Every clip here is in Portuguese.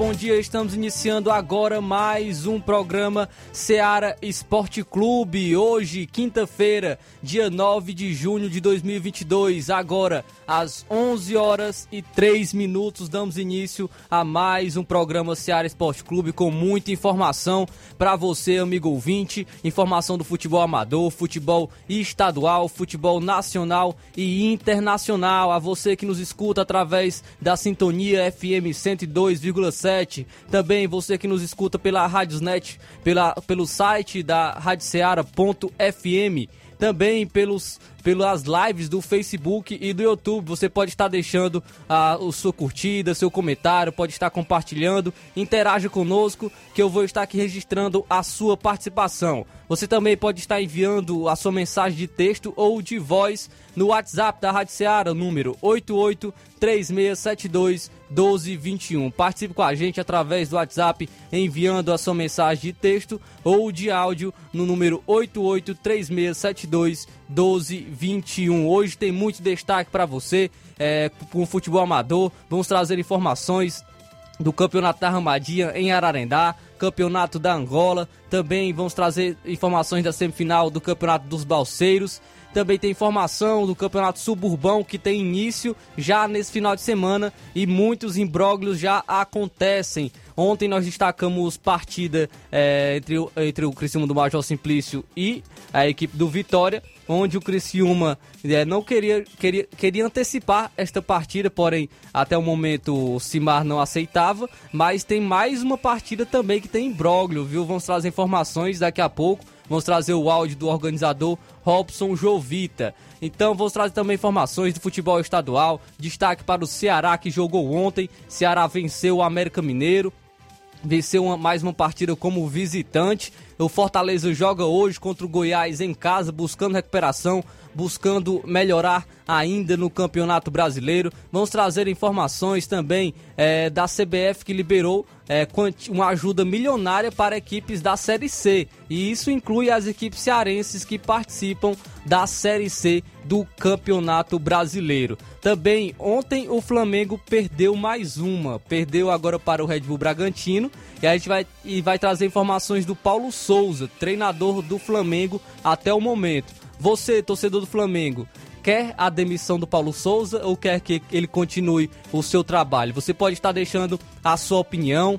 Bom dia. Estamos iniciando agora mais um programa Seara Esporte Clube. Hoje, quinta-feira, dia 9 de junho de 2022. Agora, às 11 horas e 3 minutos, damos início a mais um programa Seara Esporte Clube com muita informação para você, amigo ouvinte. Informação do futebol amador, futebol estadual, futebol nacional e internacional. A você que nos escuta através da sintonia FM 102 102,7. Também você que nos escuta pela Radiosnet, pela, pelo site da radioceara.fm. Também pelos pelas lives do Facebook e do YouTube. Você pode estar deixando a, a sua curtida, seu comentário, pode estar compartilhando. Interaja conosco que eu vou estar aqui registrando a sua participação. Você também pode estar enviando a sua mensagem de texto ou de voz no WhatsApp da Rádio Seara, número 883672 1221. Participe com a gente através do WhatsApp enviando a sua mensagem de texto ou de áudio no número 883672 1221. Hoje tem muito destaque para você é, com o futebol amador. Vamos trazer informações do Campeonato da Ramadinha em Ararendá, Campeonato da Angola. Também vamos trazer informações da semifinal do Campeonato dos Balseiros. Também tem informação do Campeonato Suburbão que tem início já nesse final de semana e muitos imbróglios já acontecem. Ontem nós destacamos partida é, entre, entre o Criciúma do Major Simplício e a equipe do Vitória, onde o Criciúma é, não queria, queria, queria antecipar esta partida, porém até o momento o Simar não aceitava, mas tem mais uma partida também que tem imbróglio, viu? Vamos trazer informações daqui a pouco. Vamos trazer o áudio do organizador Robson Jovita. Então vamos trazer também informações do futebol estadual. Destaque para o Ceará que jogou ontem. Ceará venceu o América Mineiro. Venceu uma, mais uma partida como visitante. O Fortaleza joga hoje contra o Goiás em casa, buscando recuperação buscando melhorar ainda no Campeonato Brasileiro. Vamos trazer informações também é, da CBF que liberou é, uma ajuda milionária para equipes da Série C. E isso inclui as equipes cearenses que participam da Série C do Campeonato Brasileiro. Também ontem o Flamengo perdeu mais uma, perdeu agora para o Red Bull Bragantino. E a gente vai, e vai trazer informações do Paulo Souza, treinador do Flamengo até o momento. Você, torcedor do Flamengo, quer a demissão do Paulo Souza ou quer que ele continue o seu trabalho? Você pode estar deixando a sua opinião.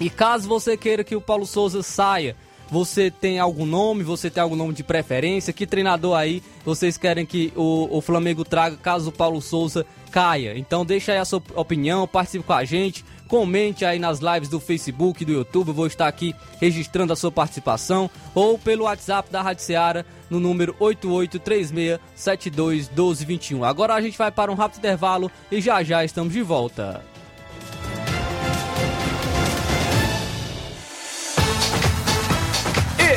E caso você queira que o Paulo Souza saia, você tem algum nome? Você tem algum nome de preferência? Que treinador aí vocês querem que o, o Flamengo traga caso o Paulo Souza caia? Então deixa aí a sua opinião, participe com a gente. Comente aí nas lives do Facebook e do YouTube, eu vou estar aqui registrando a sua participação ou pelo WhatsApp da Rádio Seara no número 8836721221. Agora a gente vai para um rápido intervalo e já já estamos de volta.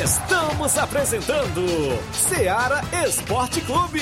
Estamos apresentando Seara Esporte Clube.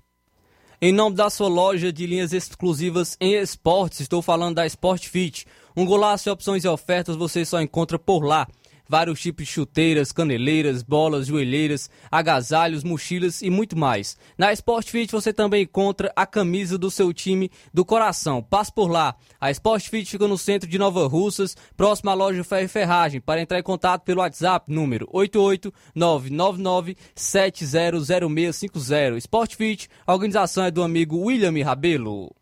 Em nome da sua loja de linhas exclusivas em esportes, estou falando da Sport Fit. Um golaço de opções e ofertas você só encontra por lá. Vários tipos de chuteiras, caneleiras, bolas, joelheiras, agasalhos, mochilas e muito mais. Na Sport Fit você também encontra a camisa do seu time do coração. Passe por lá. A Sport Fit fica no centro de Nova Russas, próximo à loja Ferro e Ferragem. Para entrar em contato pelo WhatsApp, número 88999700650. Sport Fit, a organização é do amigo William Rabelo.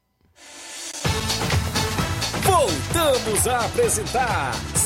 Voltamos a apresentar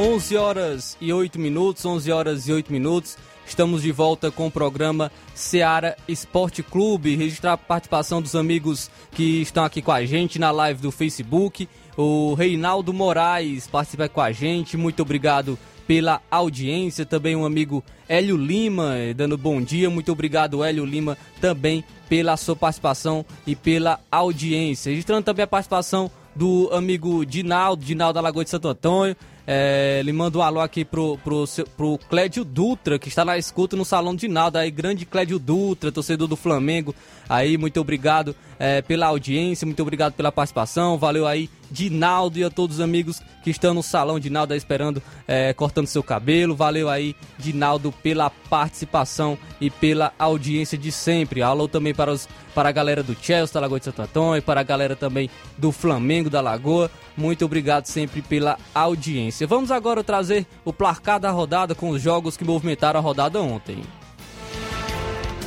11 horas e 8 minutos, 11 horas e 8 minutos. Estamos de volta com o programa Seara Esporte Clube. Registrar a participação dos amigos que estão aqui com a gente na live do Facebook. O Reinaldo Moraes participa com a gente. Muito obrigado pela audiência. Também um amigo Hélio Lima eh, dando bom dia. Muito obrigado, Hélio Lima, também pela sua participação e pela audiência. Registrando também a participação do amigo Dinaldo, Dinaldo da Lagoa de Santo Antônio. É, ele manda um alô aqui pro, pro, pro Clédio Dutra, que está na escuta no Salão de Naldo. Aí, grande Clédio Dutra, torcedor do Flamengo. Aí, muito obrigado é, pela audiência, muito obrigado pela participação. Valeu aí, Dinaldo e a todos os amigos que estão no Salão de Naldo aí esperando, é, cortando seu cabelo. Valeu aí, Dinaldo, pela participação e pela audiência de sempre. Alô também para, os, para a galera do Chelsea, da Lagoa de Santo Antônio, para a galera também do Flamengo da Lagoa. Muito obrigado sempre pela audiência. Vamos agora trazer o placar da rodada com os jogos que movimentaram a rodada ontem.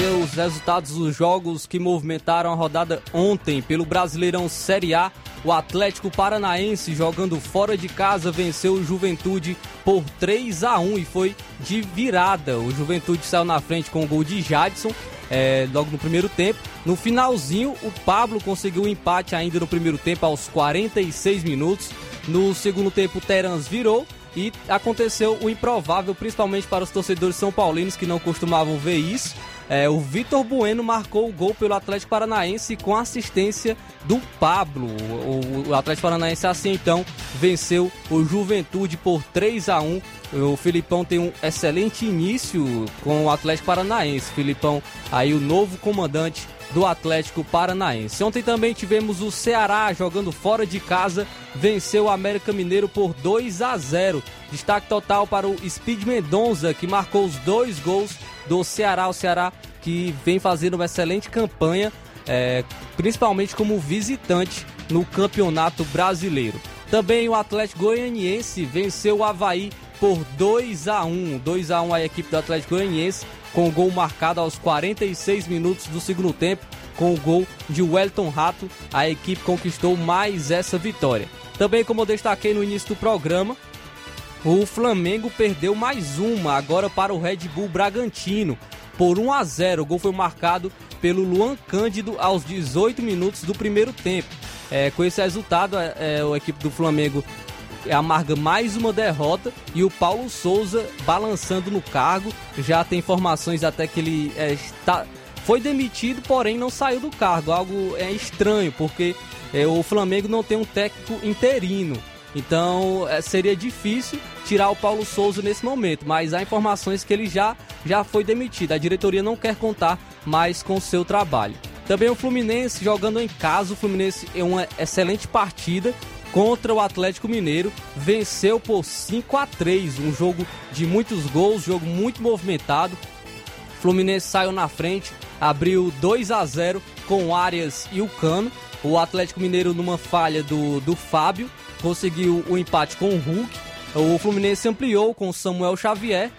Trazer os resultados dos jogos que movimentaram a rodada ontem pelo Brasileirão Série A. O Atlético Paranaense, jogando fora de casa, venceu o Juventude por 3 a 1 e foi de virada. O Juventude saiu na frente com o gol de Jadson é, logo no primeiro tempo. No finalzinho, o Pablo conseguiu o empate ainda no primeiro tempo, aos 46 minutos. No segundo tempo, o Terans virou e aconteceu o improvável, principalmente para os torcedores são paulinos que não costumavam ver isso. É, o Vitor Bueno marcou o gol pelo Atlético Paranaense com assistência do Pablo. O, o Atlético Paranaense assim então venceu o Juventude por 3 a 1. O Filipão tem um excelente início com o Atlético Paranaense. Filipão aí o novo comandante do Atlético Paranaense. Ontem também tivemos o Ceará jogando fora de casa, venceu o América Mineiro por 2 a 0. Destaque total para o Speed Mendonça, que marcou os dois gols do Ceará. O Ceará que vem fazendo uma excelente campanha, é, principalmente como visitante no Campeonato Brasileiro. Também o Atlético Goianiense venceu o Havaí por 2 a 1 2 a 1 a equipe do Atlético Goianiense com o gol marcado aos 46 minutos do segundo tempo, com o gol de Wellington Rato, a equipe conquistou mais essa vitória. Também, como eu destaquei no início do programa, o Flamengo perdeu mais uma agora para o Red Bull Bragantino por 1 a 0. O gol foi marcado pelo Luan Cândido aos 18 minutos do primeiro tempo. É, com esse resultado, é, é, a equipe do Flamengo amarga mais uma derrota e o Paulo Souza balançando no cargo. Já tem informações até que ele é, está, foi demitido, porém não saiu do cargo. Algo é estranho, porque é, o Flamengo não tem um técnico interino. Então é, seria difícil tirar o Paulo Souza nesse momento, mas há informações que ele já, já foi demitido. A diretoria não quer contar mais com o seu trabalho. Também o Fluminense jogando em casa. O Fluminense é uma excelente partida contra o Atlético Mineiro. Venceu por 5 a 3 um jogo de muitos gols, jogo muito movimentado. O Fluminense saiu na frente, abriu 2 a 0 com Arias e o Cano. O Atlético Mineiro, numa falha do, do Fábio, conseguiu o empate com o Hulk. O Fluminense ampliou com Samuel Xavier.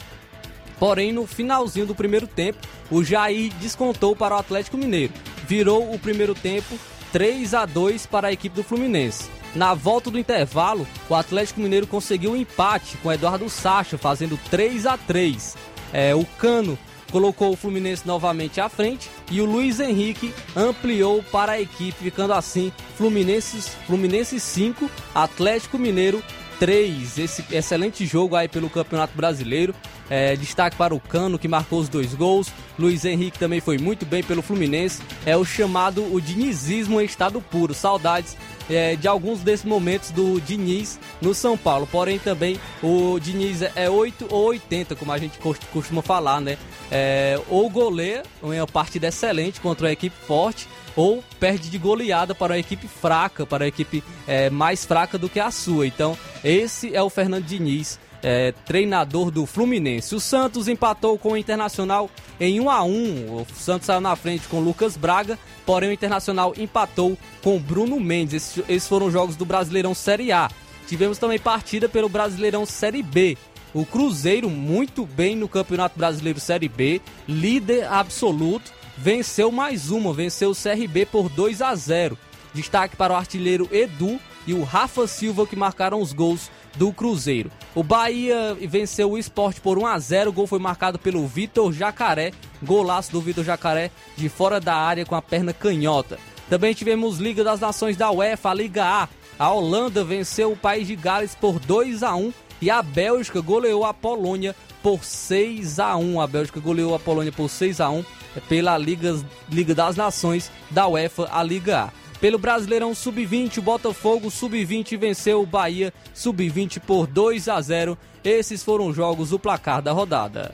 Porém, no finalzinho do primeiro tempo, o Jair descontou para o Atlético Mineiro. Virou o primeiro tempo 3 a 2 para a equipe do Fluminense. Na volta do intervalo, o Atlético Mineiro conseguiu um empate com Eduardo Sacha, fazendo 3 a 3 é, O Cano colocou o Fluminense novamente à frente e o Luiz Henrique ampliou para a equipe, ficando assim Fluminense, Fluminense 5, Atlético Mineiro 3. Esse excelente jogo aí pelo Campeonato Brasileiro. É, destaque para o Cano, que marcou os dois gols. Luiz Henrique também foi muito bem pelo Fluminense. É o chamado o dinizismo em estado puro. Saudades é, de alguns desses momentos do Diniz no São Paulo. Porém, também o Diniz é 8 ou 80, como a gente costuma falar, né? É, ou goleia, uma partida excelente contra uma equipe forte, ou perde de goleada para uma equipe fraca, para a equipe é, mais fraca do que a sua. Então, esse é o Fernando Diniz é, treinador do Fluminense. O Santos empatou com o Internacional em 1 a 1 O Santos saiu na frente com Lucas Braga, porém o Internacional empatou com Bruno Mendes. Esses, esses foram jogos do Brasileirão Série A. Tivemos também partida pelo Brasileirão Série B. O Cruzeiro, muito bem no Campeonato Brasileiro Série B, líder absoluto, venceu mais uma, venceu o CRB por 2 a 0. Destaque para o artilheiro Edu e o Rafa Silva que marcaram os gols do Cruzeiro. O Bahia venceu o esporte por 1 a 0 O gol foi marcado pelo Vitor Jacaré. Golaço do Vitor Jacaré de fora da área com a perna canhota. Também tivemos Liga das Nações da UEFA, a Liga A. A Holanda venceu o país de Gales por 2 a 1 e a Bélgica goleou a Polônia por 6 a 1. A Bélgica goleou a Polônia por 6 a 1 pela Liga, Liga das Nações da UEFA, a Liga A. Pelo Brasileirão Sub-20, o Botafogo Sub-20 venceu o Bahia Sub-20 por 2 a 0. Esses foram os jogos do placar da rodada.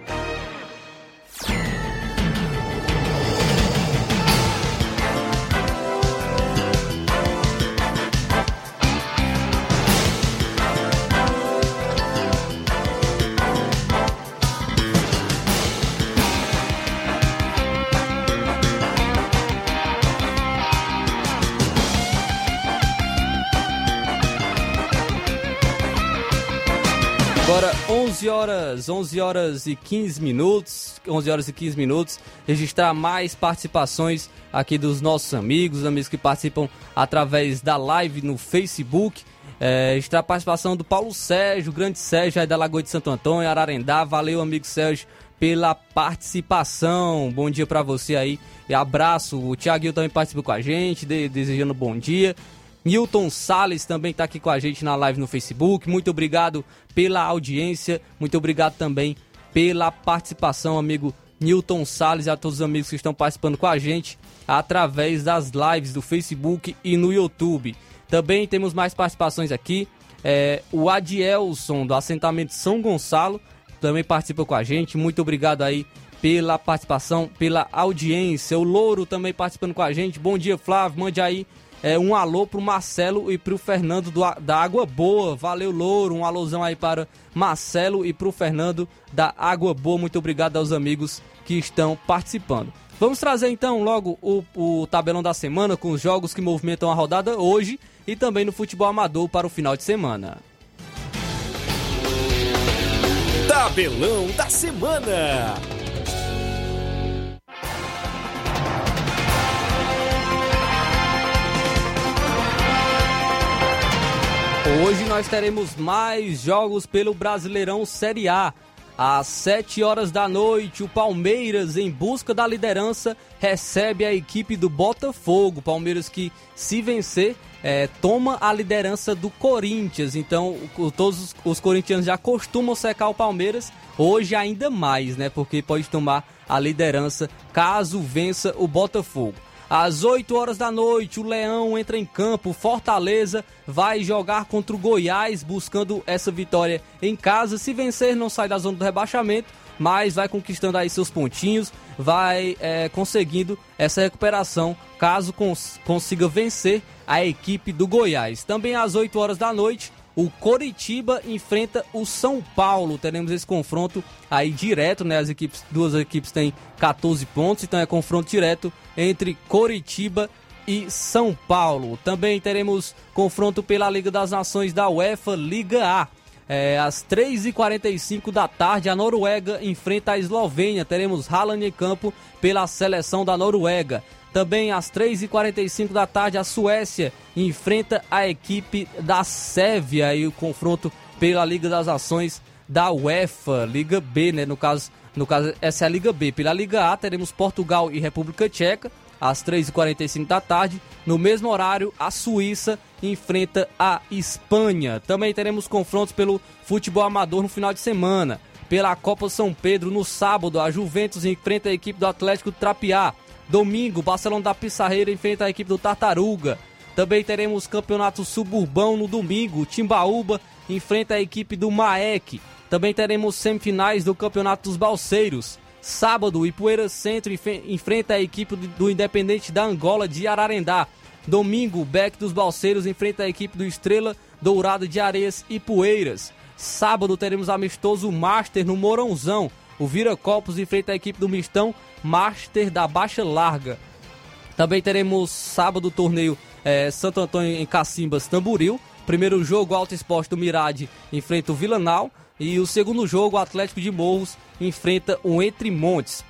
11 horas, 11 horas e 15 minutos, 11 horas e 15 minutos, registrar mais participações aqui dos nossos amigos, amigos que participam através da live no Facebook. É, registrar a participação do Paulo Sérgio, grande Sérgio aí da Lagoa de Santo Antônio, Ararendá. Valeu, amigo Sérgio, pela participação. Bom dia para você aí e abraço. O Thiaguinho também participa com a gente, de, desejando bom dia. Newton Sales também está aqui com a gente na live no Facebook. Muito obrigado pela audiência, muito obrigado também pela participação, amigo Newton Sales e a todos os amigos que estão participando com a gente através das lives do Facebook e no YouTube. Também temos mais participações aqui. É, o Adielson, do assentamento São Gonçalo, também participa com a gente. Muito obrigado aí pela participação, pela audiência. O Louro também participando com a gente. Bom dia, Flávio. Mande aí é, um alô pro Marcelo e pro Fernando do, da Água Boa. Valeu, Louro. Um alôzão aí para Marcelo e pro Fernando da Água Boa. Muito obrigado aos amigos que estão participando. Vamos trazer então logo o, o tabelão da semana com os jogos que movimentam a rodada hoje e também no futebol amador para o final de semana. Tabelão da semana. Nós teremos mais jogos pelo Brasileirão Série A. Às 7 horas da noite, o Palmeiras, em busca da liderança, recebe a equipe do Botafogo. Palmeiras que, se vencer, é, toma a liderança do Corinthians. Então, todos os, os, corintianos já costumam secar o Palmeiras, hoje ainda mais, né? Porque pode tomar a liderança caso vença o Botafogo. Às 8 horas da noite, o Leão entra em campo. Fortaleza vai jogar contra o Goiás, buscando essa vitória em casa. Se vencer, não sai da zona do rebaixamento, mas vai conquistando aí seus pontinhos, vai é, conseguindo essa recuperação caso cons consiga vencer a equipe do Goiás. Também às 8 horas da noite, o Coritiba enfrenta o São Paulo. Teremos esse confronto aí direto, né? As equipes, duas equipes têm 14 pontos, então é confronto direto entre Coritiba e São Paulo. Também teremos confronto pela Liga das Nações da UEFA Liga A. É, às 3h45 da tarde, a Noruega enfrenta a Eslovênia. Teremos Haaland em campo pela seleção da Noruega. Também às 3h45 da tarde, a Suécia enfrenta a equipe da Sérvia e o confronto pela Liga das Nações da UEFA, Liga B, né? No caso, no caso, essa é a Liga B. Pela Liga A, teremos Portugal e República Tcheca, às 3h45 da tarde. No mesmo horário, a Suíça enfrenta a Espanha. Também teremos confrontos pelo futebol amador no final de semana. Pela Copa São Pedro, no sábado, a Juventus enfrenta a equipe do Atlético Trapiá. Domingo, Barcelona da Pissarreira enfrenta a equipe do Tartaruga. Também teremos campeonato suburbão no domingo. Timbaúba enfrenta a equipe do Maek. Também teremos semifinais do Campeonato dos Balseiros. Sábado, Ipueira Centro enfrenta a equipe do Independente da Angola de Ararendá. Domingo, Beck dos Balseiros enfrenta a equipe do Estrela Dourado de Areias e Poeiras. Sábado teremos amistoso Master no Morãozão. O Vira Copos enfrenta a equipe do Mistão Master da Baixa Larga. Também teremos sábado o torneio é, Santo Antônio em Cacimbas, Tamburil. Primeiro jogo, Alto Esporte do Mirade enfrenta o Vilanal. E o segundo jogo, o Atlético de Morros enfrenta o Entre Montes.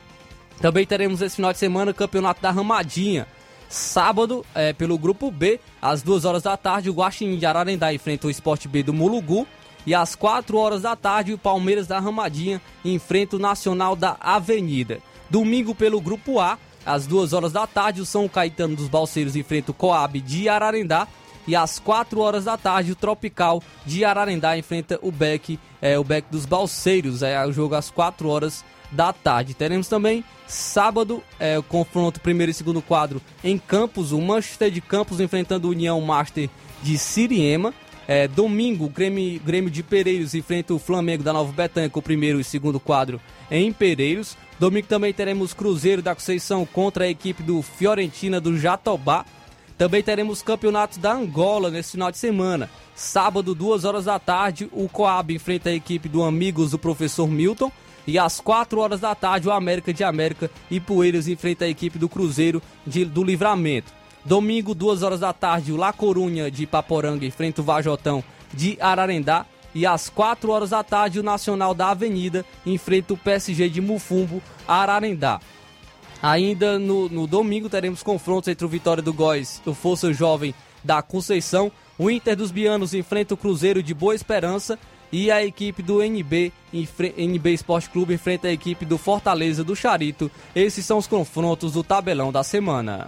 Também teremos esse final de semana o Campeonato da Ramadinha. Sábado, é, pelo Grupo B, às 2 horas da tarde, o Guaxinim de Ararendá enfrenta o Esporte B do Mulugu. E às 4 horas da tarde, o Palmeiras da Ramadinha enfrenta o Nacional da Avenida. Domingo, pelo Grupo A, às 2 horas da tarde, o São Caetano dos Balseiros enfrenta o Coab de Ararendá. E às 4 horas da tarde, o Tropical de Ararendá enfrenta o Beck, é, o Beck dos Balseiros. É o jogo às 4 horas da tarde. Teremos também sábado é, o confronto primeiro e segundo quadro em Campos, o Manchester de Campos enfrentando o União Master de Siriema. É, domingo, Grêmio, Grêmio de Pereiros enfrenta o Flamengo da Nova Betânia com o primeiro e segundo quadro em Pereiros. Domingo também teremos Cruzeiro da Conceição contra a equipe do Fiorentina do Jatobá. Também teremos campeonatos da Angola nesse final de semana. Sábado, duas horas da tarde, o Coab enfrenta a equipe do Amigos do Professor Milton. E às 4 horas da tarde, o América de América e Poeiras enfrenta a equipe do Cruzeiro de, do Livramento. Domingo, 2 horas da tarde, o La Corunha de Paporanga enfrenta o Vajotão de Ararendá. E às 4 horas da tarde, o Nacional da Avenida enfrenta o PSG de Mufumbo, Ararendá. Ainda no, no domingo teremos confrontos entre o Vitória do Góis e o Força Jovem da Conceição. O Inter dos Bianos enfrenta o Cruzeiro de Boa Esperança e a equipe do NB, NB Esporte Clube enfrenta a equipe do Fortaleza do Charito. Esses são os confrontos do tabelão da semana.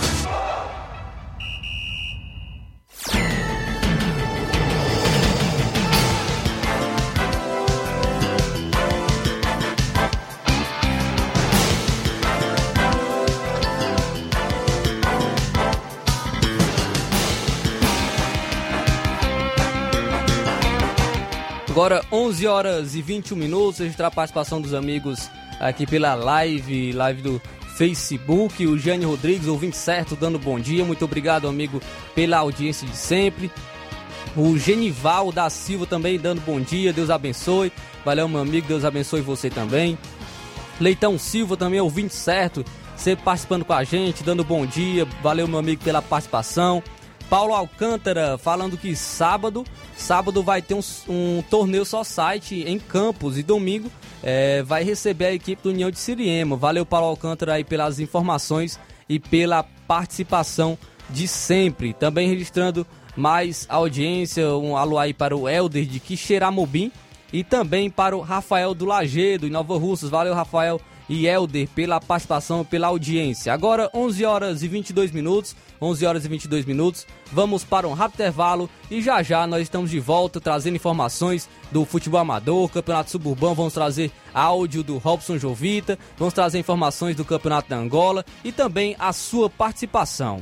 Agora 11 horas e 21 minutos, registrar a participação dos amigos aqui pela live, live do Facebook, o Jane Rodrigues, ouvinte certo, dando bom dia, muito obrigado amigo pela audiência de sempre. O Genival da Silva também dando bom dia, Deus abençoe. Valeu meu amigo, Deus abençoe você também. Leitão Silva também, ouvinte certo, sempre participando com a gente, dando bom dia. Valeu meu amigo pela participação. Paulo Alcântara falando que sábado, sábado vai ter um, um torneio só site em Campos e domingo é, vai receber a equipe do União de Siriema. Valeu, Paulo Alcântara, aí pelas informações e pela participação de sempre. Também registrando mais audiência, um alô aí para o Helder de Quixeramobim e também para o Rafael do Lagedo, em Nova Russas. Valeu, Rafael e Helder pela participação, pela audiência. Agora 11 horas e 22 minutos, 11 horas e 22 minutos. Vamos para um rápido intervalo e já já nós estamos de volta trazendo informações do futebol amador, campeonato suburbano. Vamos trazer áudio do Robson Jovita, vamos trazer informações do campeonato da Angola e também a sua participação.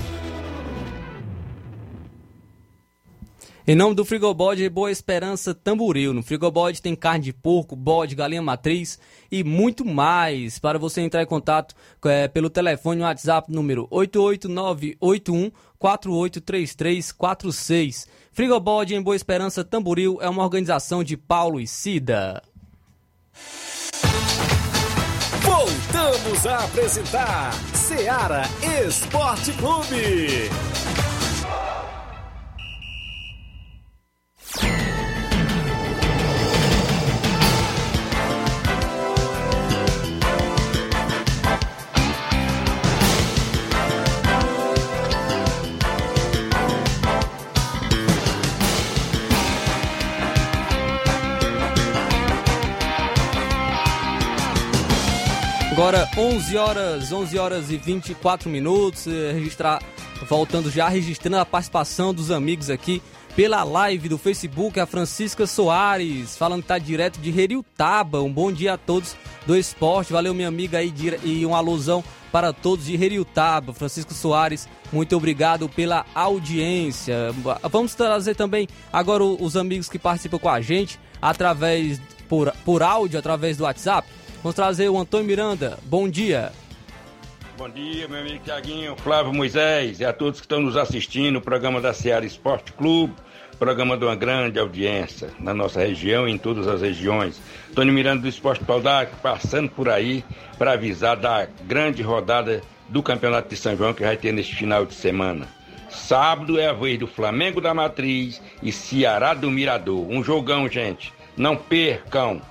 Em nome do Frigobode Boa Esperança Tamboril. No Frigobode tem carne de porco, bode, galinha matriz e muito mais. Para você entrar em contato é, pelo telefone WhatsApp número 88981 483346. Frigobode em Boa Esperança Tamboril é uma organização de Paulo e Cida. Voltamos a apresentar Seara Esporte Clube. Agora 11 horas, 11 horas e 24 minutos, eh, registrar, voltando já, registrando a participação dos amigos aqui pela live do Facebook, a Francisca Soares, falando que tá direto de Heriutaba. Um bom dia a todos do esporte. Valeu, minha amiga aí, e uma alusão para todos de Heriutaba. Francisco Soares, muito obrigado pela audiência. Vamos trazer também agora os amigos que participam com a gente através por, por áudio, através do WhatsApp. Vamos trazer o Antônio Miranda. Bom dia. Bom dia, meu amigo Tiaguinho, Flávio Moisés e a todos que estão nos assistindo, o programa da Seara Esporte Clube, programa de uma grande audiência na nossa região e em todas as regiões. Antônio Miranda do Esporte Paudac, passando por aí para avisar da grande rodada do Campeonato de São João que vai ter neste final de semana. Sábado é a vez do Flamengo da Matriz e Ceará do Mirador. Um jogão, gente. Não percam.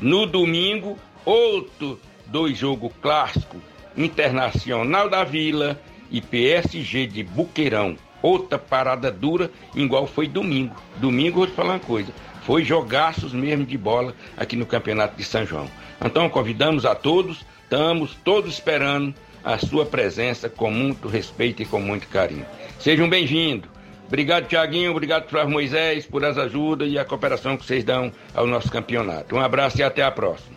No domingo, outro dois jogos clássicos, Internacional da Vila e PSG de Buqueirão. Outra parada dura, igual foi domingo. Domingo, vou te falar uma coisa, foi jogaços mesmo de bola aqui no Campeonato de São João. Então, convidamos a todos, estamos todos esperando a sua presença com muito respeito e com muito carinho. Sejam bem-vindos. Obrigado, Tiaguinho. Obrigado, Flávio Moisés, por as ajudas e a cooperação que vocês dão ao nosso campeonato. Um abraço e até a próxima.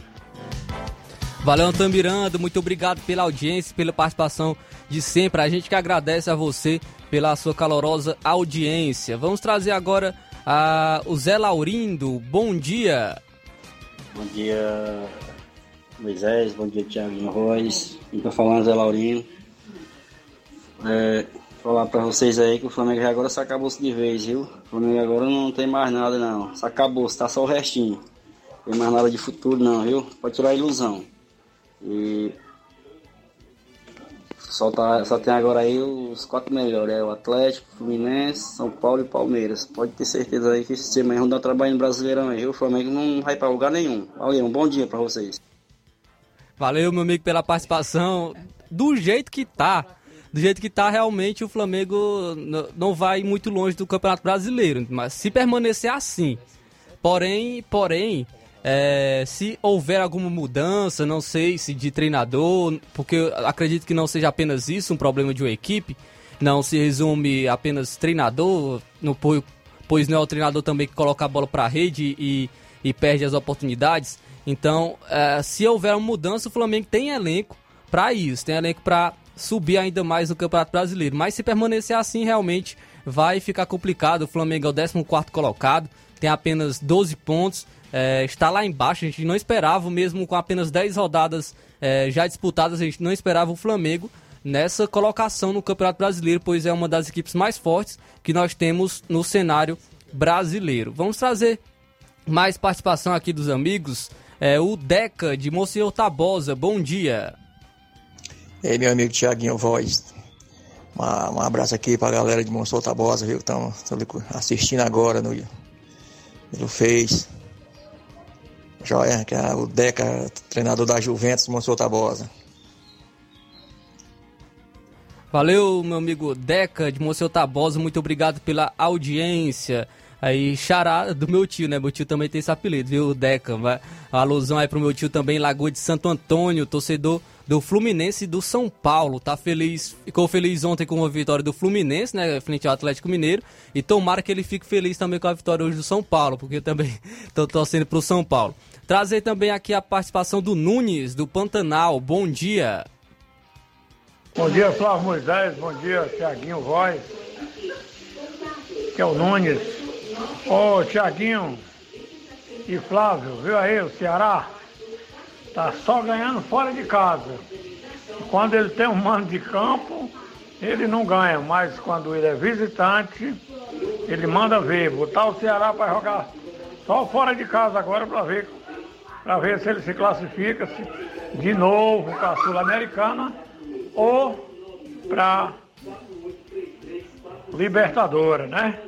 Valeu, Antônio Miranda. Muito obrigado pela audiência, pela participação de sempre. A gente que agradece a você pela sua calorosa audiência. Vamos trazer agora a, o Zé Laurindo. Bom dia. Bom dia, Moisés. Bom dia, Thiago Royce. Estou falando Zé Laurindo. É, falar para vocês aí que o Flamengo já agora se acabou-se de vez, viu? O Flamengo agora não tem mais nada, não. Se acabou, tá só o restinho. Não tem mais nada de futuro, não, viu? Pode tirar a ilusão. E só, tá, só tem agora aí os quatro melhores, é o Atlético, Fluminense, São Paulo e Palmeiras. Pode ter certeza aí que esse time aí não dá trabalho no Brasileirão aí. O Flamengo não vai para lugar nenhum. Valeu, um bom dia para vocês. Valeu, meu amigo, pela participação. Do jeito que tá, do jeito que tá, realmente o Flamengo não vai muito longe do Campeonato Brasileiro. Mas se permanecer assim, porém, porém, é, se houver alguma mudança, não sei se de treinador, porque acredito que não seja apenas isso, um problema de uma equipe, não se resume apenas treinador, no, pois não é o treinador também que coloca a bola para a rede e, e, perde as oportunidades. Então, é, se houver uma mudança, o Flamengo tem elenco para isso, tem elenco para subir ainda mais no Campeonato Brasileiro. Mas se permanecer assim, realmente vai ficar complicado. O Flamengo é o 14 colocado, tem apenas 12 pontos, é, está lá embaixo. A gente não esperava, mesmo com apenas 10 rodadas é, já disputadas, a gente não esperava o Flamengo nessa colocação no Campeonato Brasileiro, pois é uma das equipes mais fortes que nós temos no cenário brasileiro. Vamos trazer mais participação aqui dos amigos. É, o Deca de Monsenhor Tabosa, bom dia. Ei, meu amigo Tiaguinho Voz. Um abraço aqui pra galera de Monsenhor Tabosa, viu? Que estão assistindo agora no, no Face. Joia, que é o Deca, treinador da Juventus, Monsenhor Tabosa. Valeu, meu amigo Deca de Monsenhor Tabosa, muito obrigado pela audiência. Aí, xará do meu tio, né? Meu tio também tem esse apelido, viu, Deca? Uma alusão aí pro meu tio também, Lagoa de Santo Antônio, torcedor do Fluminense do São Paulo. Tá feliz, ficou feliz ontem com a vitória do Fluminense, né? Frente ao Atlético Mineiro. E tomara que ele fique feliz também com a vitória hoje do São Paulo, porque também tô torcendo pro São Paulo. Trazer também aqui a participação do Nunes, do Pantanal. Bom dia. Bom dia, Flávio Moisés. Bom dia, Tiaguinho Voz. Que é o Nunes. Ô, Tiaguinho e Flávio, viu aí o Ceará? Tá só ganhando fora de casa. Quando ele tem um mano de campo, ele não ganha, mas quando ele é visitante, ele manda ver. Botar o Ceará para jogar só fora de casa agora para ver, para ver se ele se classifica -se de novo para a Sul-Americana ou para Libertadora, né?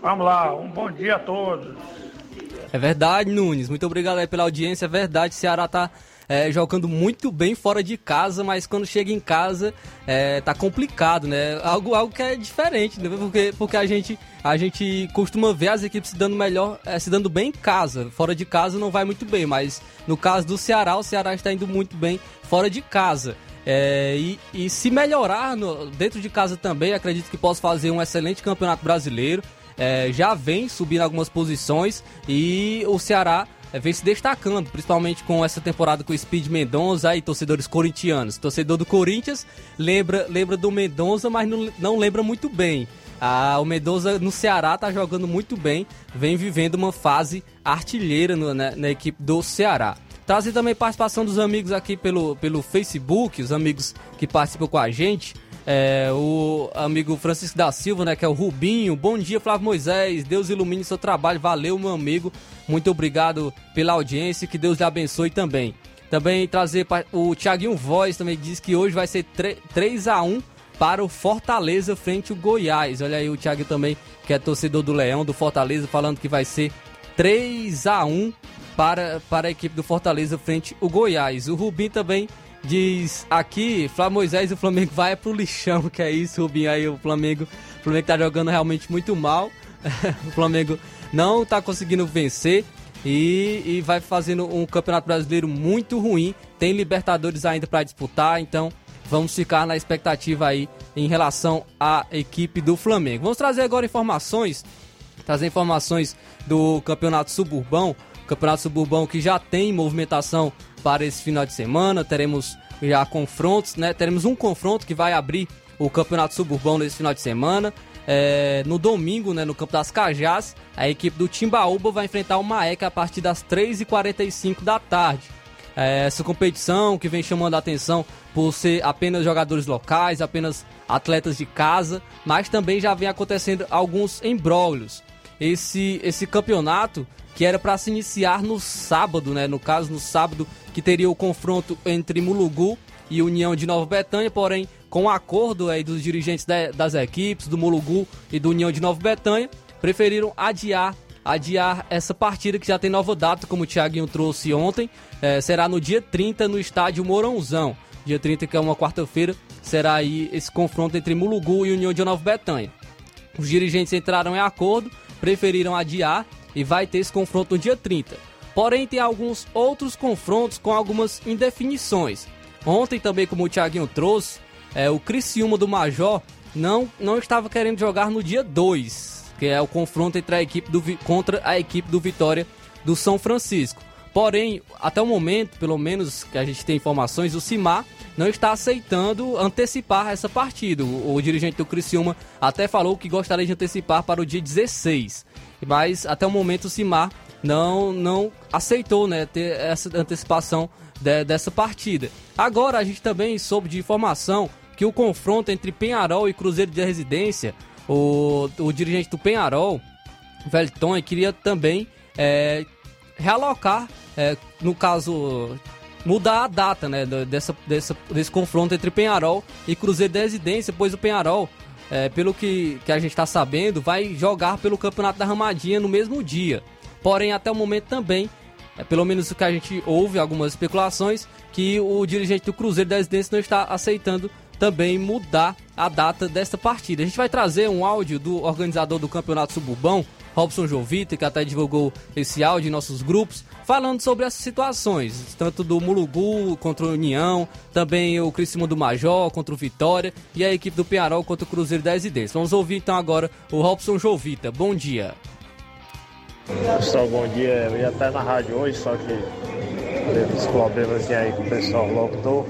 Vamos lá, um bom dia a todos. É verdade, Nunes. Muito obrigado pela audiência. É verdade, Ceará tá é, jogando muito bem fora de casa, mas quando chega em casa é, tá complicado, né? Algo, algo que é diferente, né? porque, porque a, gente, a gente costuma ver as equipes se dando melhor, é, se dando bem em casa. Fora de casa não vai muito bem, mas no caso do Ceará, o Ceará está indo muito bem fora de casa. É, e, e, se melhorar no, dentro de casa também, acredito que possa fazer um excelente campeonato brasileiro. É, já vem subindo algumas posições e o Ceará vem se destacando, principalmente com essa temporada com o Speed Mendonça e torcedores corintianos. Torcedor do Corinthians lembra, lembra do Mendonça, mas não, não lembra muito bem. Ah, o Mendonça no Ceará tá jogando muito bem, vem vivendo uma fase artilheira no, na, na equipe do Ceará. Trazer também participação dos amigos aqui pelo, pelo Facebook, os amigos que participam com a gente. É, o amigo Francisco da Silva, né, que é o Rubinho. Bom dia, Flávio Moisés. Deus ilumine seu trabalho. Valeu, meu amigo. Muito obrigado pela audiência. Que Deus lhe abençoe também. Também trazer o Thiaguinho Voz também diz que hoje vai ser 3 a 1 para o Fortaleza frente ao Goiás. Olha aí o Thiago também, que é torcedor do Leão, do Fortaleza, falando que vai ser 3 a 1 para, para a equipe do Fortaleza frente ao Goiás. O Rubim também diz aqui, Flávio Moisés, o Flamengo vai pro lixão, que é isso, Rubim, aí o Flamengo, o Flamengo tá jogando realmente muito mal, o Flamengo não tá conseguindo vencer e, e vai fazendo um campeonato brasileiro muito ruim, tem Libertadores ainda para disputar, então vamos ficar na expectativa aí em relação à equipe do Flamengo. Vamos trazer agora informações, trazer informações do campeonato suburbão, Campeonato Suburbão que já tem movimentação para esse final de semana. Teremos já confrontos, né? Teremos um confronto que vai abrir o Campeonato Suburbão nesse final de semana. É, no domingo, né, no Campo das Cajás, a equipe do Timbaúba vai enfrentar o Maek a partir das 3h45 da tarde. É, essa competição que vem chamando a atenção por ser apenas jogadores locais, apenas atletas de casa, mas também já vem acontecendo alguns embrólios. Esse, esse campeonato que era para se iniciar no sábado, né? No caso, no sábado, que teria o confronto entre Mulugu e União de Nova Betânia, porém, com acordo aí dos dirigentes das equipes, do Mulugu e do União de Nova Betânia, preferiram adiar adiar essa partida que já tem nova data, como o Thiaguinho trouxe ontem. É, será no dia 30 no estádio Mourãozão. Dia 30, que é uma quarta-feira, será aí esse confronto entre Mulugu e União de Nova Betânia. Os dirigentes entraram em acordo, preferiram adiar e vai ter esse confronto no dia 30. Porém, tem alguns outros confrontos com algumas indefinições. Ontem também, como o Thiaguinho trouxe, é, o Criciúma do Major não, não estava querendo jogar no dia 2, que é o confronto entre a equipe do, contra a equipe do Vitória do São Francisco. Porém, até o momento, pelo menos que a gente tem informações, o Cimar não está aceitando antecipar essa partida. O, o, dirigente do Criciúma até falou que gostaria de antecipar para o dia 16. Mas até o momento o Cimar não, não aceitou né, ter essa antecipação de, dessa partida. Agora a gente também soube de informação que o confronto entre Penharol e Cruzeiro de Residência, o, o dirigente do Penharol, Velton, queria também é, realocar, é, no caso, mudar a data né, dessa, dessa, desse confronto entre Penharol e Cruzeiro de Residência, pois o Penharol, é, pelo que, que a gente está sabendo, vai jogar pelo Campeonato da Ramadinha no mesmo dia. Porém, até o momento também, é, pelo menos o que a gente ouve, algumas especulações, que o dirigente do Cruzeiro de Residência não está aceitando também mudar a data desta partida. A gente vai trazer um áudio do organizador do Campeonato Suburbão, Robson Jovita, que até divulgou esse áudio em nossos grupos, falando sobre essas situações, tanto do Mulugu contra o União, também o Criciúma do Major contra o Vitória e a equipe do Penharol contra o Cruzeiro da Residência. Vamos ouvir então agora o Robson Jovita. Bom dia. Pessoal, bom dia. Eu ia até na rádio hoje, só que teve uns problemas aí com o pessoal locutor.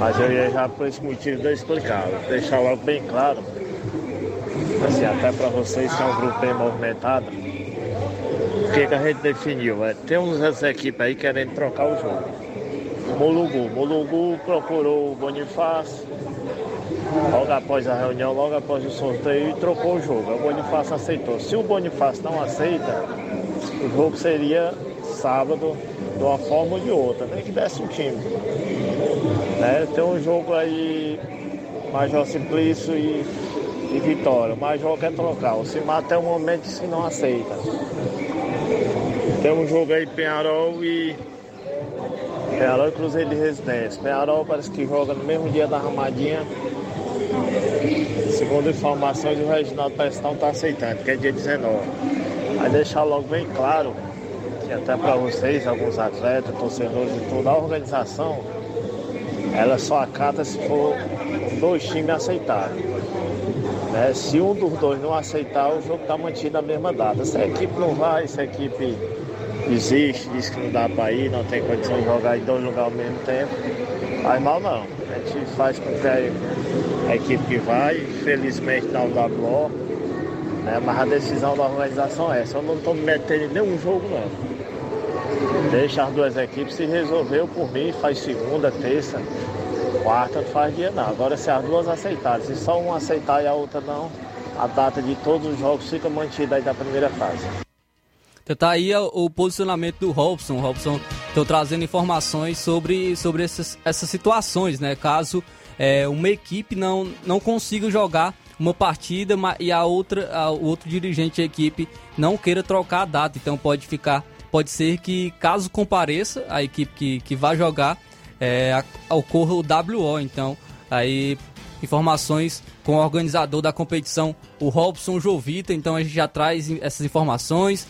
Mas eu ia já por esse motivo explicar. Vou deixar logo bem claro. Assim, até para vocês que é um grupo bem movimentado. O que, que a gente definiu? É, tem uns equipes aí querendo trocar o jogo. Molugu. Molugu procurou o Bonifácio logo após a reunião, logo após o sorteio, e trocou o jogo. O Bonifácio aceitou. Se o Bonifácio não aceita, o jogo seria sábado, de uma forma ou de outra, nem que desse um time. Né? Tem um jogo aí, Major Simplício e, e Vitória. O Major quer trocar. O Cimar até o momento se não aceita. Tem um jogo aí, Penharol e. Penharol e Cruzeiro de Residência. Penharol parece que joga no mesmo dia da Ramadinha Segundo informações, o Reginaldo parece que não está aceitando, que é dia 19. Aí deixar logo bem claro que até para vocês, alguns atletas, torcedores e toda a organização, ela só acata se for dois times aceitarem. Né? Se um dos dois não aceitar, o jogo está mantido na mesma data. Se a equipe não vai, se a equipe desiste, diz que não dá para ir, não tem condição de jogar em dois lugares ao mesmo tempo, faz mal não. A gente faz com que a equipe que vai, felizmente na WO, né? mas a decisão da organização é essa. Eu não estou me metendo em nenhum jogo não. Deixa as duas equipes se resolveu por mim, faz segunda, terça, quarta, não faz dia não. Agora se as duas aceitarem, se só uma aceitar e a outra não, a data de todos os jogos fica mantida aí da primeira fase. Então tá aí o posicionamento do Robson. Robson, estou trazendo informações sobre, sobre essas, essas situações, né? Caso é, uma equipe não, não consiga jogar uma partida e a outra, a, o outro dirigente da equipe não queira trocar a data. Então pode ficar, pode ser que caso compareça a equipe que, que vai jogar, é, ocorra o WO. Então aí informações com o organizador da competição, o Robson Jovita. Então a gente já traz essas informações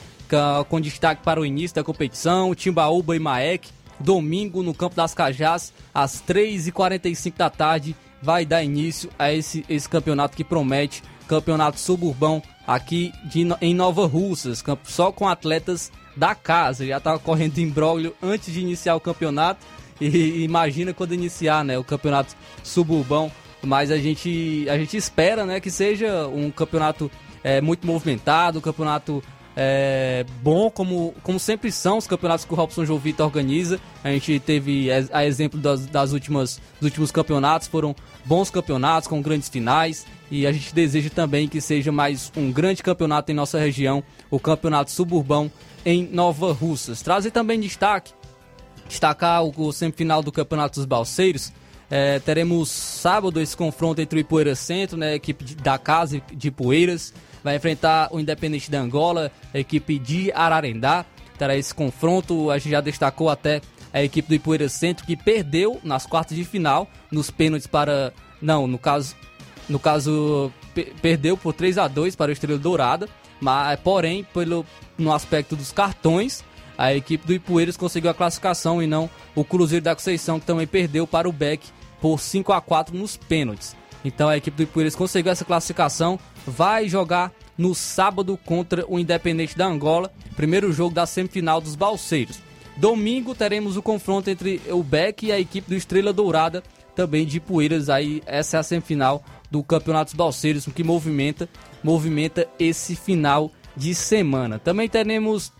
com destaque para o início da competição, Timbaúba e Maek domingo no Campo das Cajás, às 3h45 da tarde, vai dar início a esse, esse campeonato que promete, campeonato suburbão aqui de, em Nova Russas, só com atletas da casa. Já estava correndo imbróglio antes de iniciar o campeonato e imagina quando iniciar né, o campeonato suburbão. Mas a gente, a gente espera né, que seja um campeonato é, muito movimentado, um campeonato é, bom, como, como sempre são os campeonatos que o Robson Jovita organiza. A gente teve a exemplo das, das últimas, dos últimos campeonatos, foram bons campeonatos com grandes finais. E a gente deseja também que seja mais um grande campeonato em nossa região, o Campeonato Suburbão em Nova Russas. Trazer também destaque, destacar o, semifinal do Campeonato dos Balseiros. É, teremos sábado esse confronto entre o Ipoeira Centro, né, equipe da casa de Poeiras, vai enfrentar o Independente da Angola, equipe de Ararendá. Terá esse confronto, a gente já destacou até a equipe do Ipueira Centro que perdeu nas quartas de final, nos pênaltis para. Não, no caso. No caso, perdeu por 3 a 2 para o Estrela Dourada, mas porém, pelo, no aspecto dos cartões, a equipe do Ipueiras conseguiu a classificação e não o Cruzeiro da Conceição, que também perdeu para o Beck por 5 a 4 nos pênaltis. Então a equipe do Ipueiras conseguiu essa classificação, vai jogar no sábado contra o Independente da Angola, primeiro jogo da semifinal dos Balseiros. Domingo teremos o confronto entre o Beck e a equipe do Estrela Dourada, também de Poeiras. Aí essa é a semifinal do Campeonato dos Balseiros, que movimenta, movimenta esse final de semana. Também teremos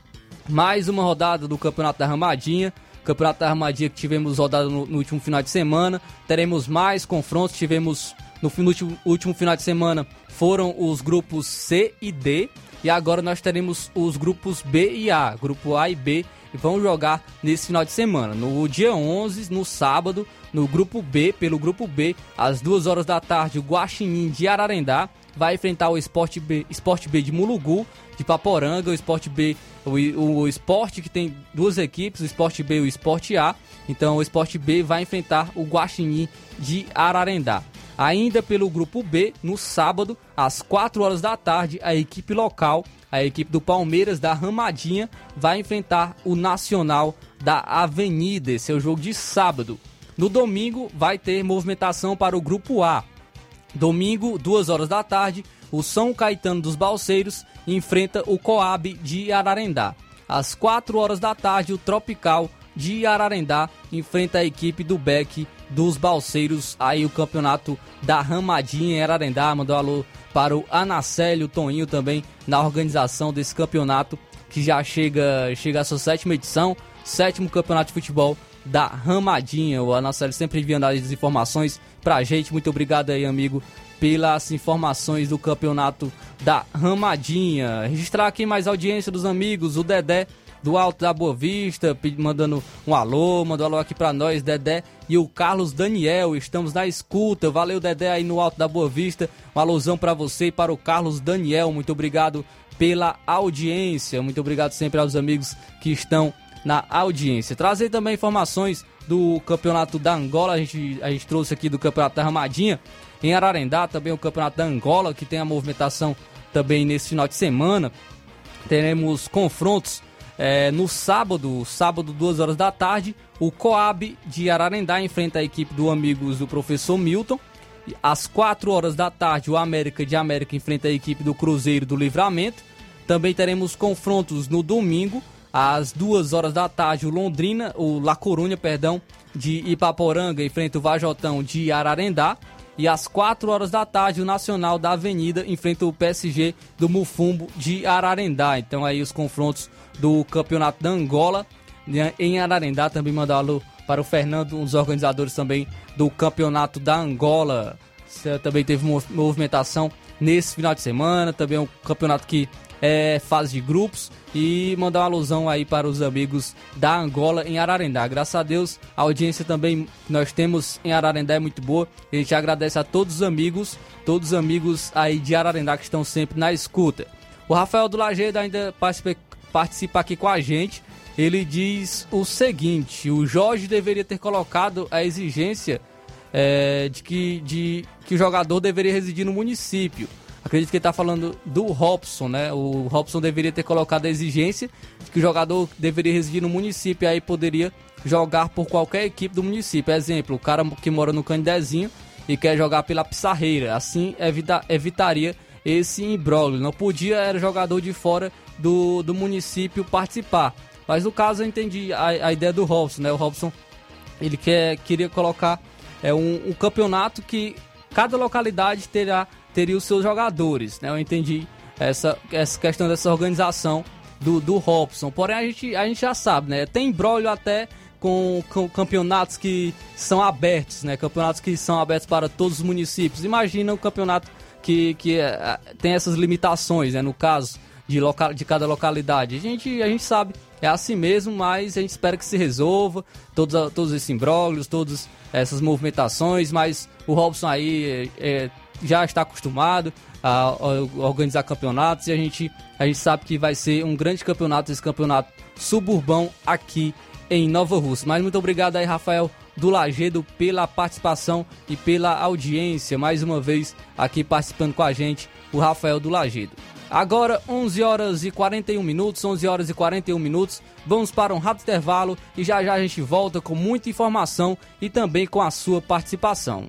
mais uma rodada do Campeonato da Ramadinha. Campeonato da Ramadinha que tivemos rodada no, no último final de semana. Teremos mais confrontos. Tivemos no, no último, último final de semana foram os grupos C e D. E agora nós teremos os grupos B e A, grupo A e B, e vão jogar nesse final de semana. No dia 11, no sábado, no grupo B, pelo grupo B, às 2 horas da tarde, o Guaxinim de Ararendá vai enfrentar o Sport B, Sport B de Mulugu, de Paporanga, o Sport B, o, o, Sport que tem duas equipes, o Sport B e o Sport A. Então o Sport B vai enfrentar o Guaxinim de Ararendá. Ainda pelo grupo B, no sábado, às 4 horas da tarde, a equipe local, a equipe do Palmeiras da Ramadinha, vai enfrentar o Nacional da Avenida. Esse é jogo de sábado. No domingo, vai ter movimentação para o grupo A. Domingo, 2 horas da tarde, o São Caetano dos Balseiros enfrenta o Coab de Ararendá. Às 4 horas da tarde, o Tropical de Ararendá enfrenta a equipe do Beck dos Balseiros. Aí o campeonato da Ramadinha em Ararendá. Mandou alô para o Anacélio Toninho também na organização desse campeonato que já chega, chega à sua sétima edição, sétimo campeonato de futebol da Ramadinha. O Anacélio sempre enviando as informações pra gente. Muito obrigado aí, amigo, pelas informações do campeonato da Ramadinha. Registrar aqui mais audiência dos amigos, o Dedé do Alto da Boa Vista, mandando um alô, mandou um alô aqui pra nós, Dedé e o Carlos Daniel, estamos na escuta, valeu Dedé aí no Alto da Boa Vista, um alôzão pra você e para o Carlos Daniel, muito obrigado pela audiência, muito obrigado sempre aos amigos que estão na audiência. Trazer também informações do Campeonato da Angola, a gente, a gente trouxe aqui do Campeonato da Ramadinha, em Ararendá também o Campeonato da Angola, que tem a movimentação também nesse final de semana. Teremos confrontos é, no sábado, sábado, 2 horas da tarde, o Coab de Ararendá enfrenta a equipe do Amigos do Professor Milton. Às 4 horas da tarde, o América de América enfrenta a equipe do Cruzeiro do Livramento. Também teremos confrontos no domingo, às 2 horas da tarde, o Londrina, o La Corunha, perdão, de Ipaporanga enfrenta o Vajotão de Ararendá. E às 4 horas da tarde, o Nacional da Avenida enfrenta o PSG do Mufumbo de Ararendá. Então aí os confrontos do Campeonato da Angola né, em Ararendá. Também mandar alô para o Fernando, um dos organizadores também do Campeonato da Angola. Também teve movimentação nesse final de semana. Também é um campeonato que é fase de grupos. E mandar uma alusão aí para os amigos da Angola em Ararendá. Graças a Deus, a audiência também que nós temos em Ararendá é muito boa. A gente agradece a todos os amigos, todos os amigos aí de Ararendá que estão sempre na escuta. O Rafael do Lajeiro ainda participa, participa aqui com a gente. Ele diz o seguinte: o Jorge deveria ter colocado a exigência é, de, que, de que o jogador deveria residir no município. Acredito que ele está falando do Robson, né? O Robson deveria ter colocado a exigência de que o jogador deveria residir no município e aí poderia jogar por qualquer equipe do município. Exemplo, o cara que mora no Candezinho e quer jogar pela Pissarreira. Assim evita, evitaria esse imbróglio. Não podia era jogador de fora do, do município participar. Mas no caso eu entendi a, a ideia do Robson, né? O Robson ele quer, queria colocar é, um, um campeonato que cada localidade terá teria os seus jogadores, né? Eu entendi essa, essa questão dessa organização do, do Robson. Porém, a gente, a gente já sabe, né? Tem embrólio até com, com, campeonatos que são abertos, né? Campeonatos que são abertos para todos os municípios. Imagina um campeonato que, que é, tem essas limitações, né? No caso de, local, de cada localidade. A gente, a gente sabe, é assim mesmo, mas a gente espera que se resolva todos, todos esses imbróglios, todas essas movimentações, mas o Robson aí é, é já está acostumado a, organizar campeonatos e a gente, a gente sabe que vai ser um grande campeonato, esse campeonato suburbão aqui em Nova Rússia. Mas muito obrigado aí, Rafael do Lagedo, pela participação e pela audiência. Mais uma vez aqui participando com a gente, o Rafael do Lagedo. Agora, 11 horas e 41 minutos, 11 horas e 41 minutos. Vamos para um rápido intervalo e já já a gente volta com muita informação e também com a sua participação.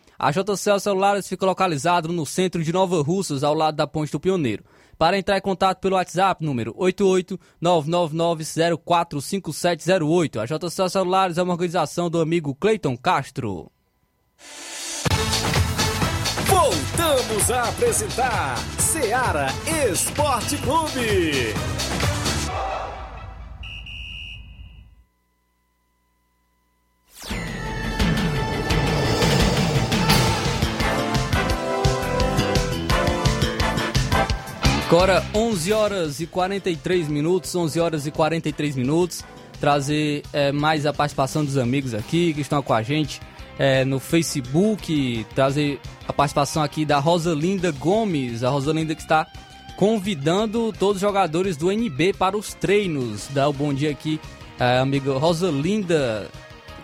a JCL Celulares fica localizado no centro de Nova Russas, ao lado da Ponte do Pioneiro. Para entrar em contato pelo WhatsApp, número 88999045708. A JCL Celulares é uma organização do amigo Cleiton Castro. Voltamos a apresentar Seara Esporte Clube. Agora 11 horas e 43 minutos, 11 horas e 43 minutos. Trazer é, mais a participação dos amigos aqui que estão com a gente é, no Facebook. Trazer a participação aqui da Rosalinda Gomes. A Rosalinda que está convidando todos os jogadores do NB para os treinos. Dá o um bom dia aqui, é, amiga Rosalinda,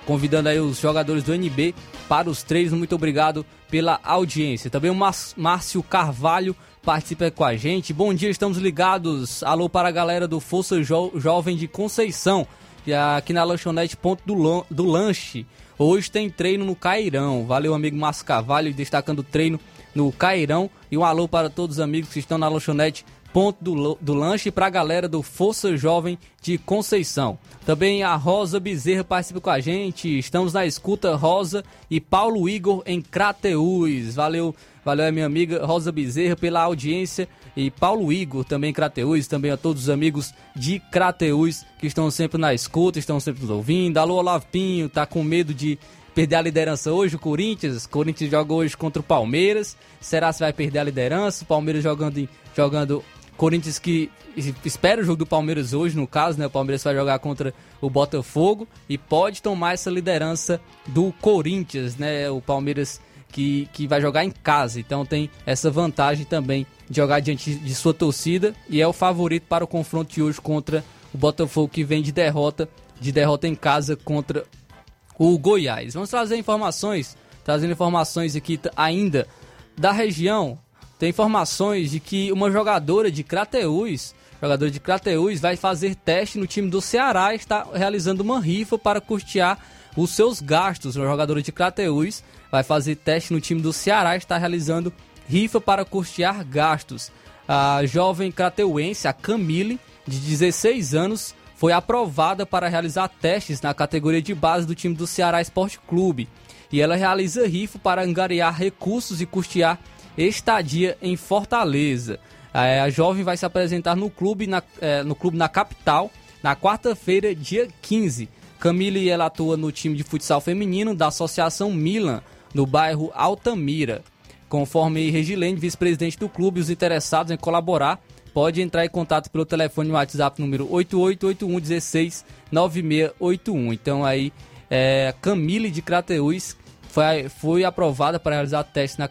convidando aí os jogadores do NB para os treinos. Muito obrigado pela audiência. Também o Márcio Carvalho participa com a gente. Bom dia, estamos ligados. Alô para a galera do Força jo Jovem de Conceição, é aqui na lanchonete Ponto do, do Lanche. Hoje tem treino no Cairão. Valeu, amigo Márcio Carvalho, destacando o treino no Cairão. E um alô para todos os amigos que estão na lanchonete Ponto do, do Lanche para a galera do Força Jovem de Conceição. Também a Rosa Bezerra participa com a gente. Estamos na escuta Rosa e Paulo Igor em Crateús. Valeu, Valeu minha amiga Rosa Bezerra pela audiência e Paulo Igor também Crateus, também a todos os amigos de Crateus que estão sempre na escuta, estão sempre nos ouvindo. Alô Olavo Pinho, tá com medo de perder a liderança hoje, o Corinthians. O Corinthians joga hoje contra o Palmeiras. Será que vai perder a liderança? O Palmeiras jogando, jogando Corinthians que espera o jogo do Palmeiras hoje, no caso, né? O Palmeiras vai jogar contra o Botafogo e pode tomar essa liderança do Corinthians, né? O Palmeiras que, que vai jogar em casa. Então tem essa vantagem também de jogar diante de sua torcida e é o favorito para o confronto de hoje contra o Botafogo que vem de derrota, de derrota em casa contra o Goiás. Vamos trazer informações, trazendo informações aqui ainda da região. Tem informações de que uma jogadora de Crateús, jogadora de Crateús vai fazer teste no time do Ceará e está realizando uma rifa para custear os seus gastos. Uma jogadora de Crateús vai fazer teste no time do Ceará e está realizando rifa para custear gastos. A jovem crateuense, a Camille, de 16 anos, foi aprovada para realizar testes na categoria de base do time do Ceará Esporte Clube. E ela realiza rifa para angariar recursos e custear estadia em Fortaleza. A jovem vai se apresentar no clube na, é, no clube na capital na quarta-feira, dia 15. Camille ela atua no time de futsal feminino da Associação Milan no bairro Altamira. Conforme Regilene, vice-presidente do clube, os interessados em colaborar pode entrar em contato pelo telefone WhatsApp número 8881169681. Então aí, é, Camille de Crateús foi, foi aprovada para realizar teste na,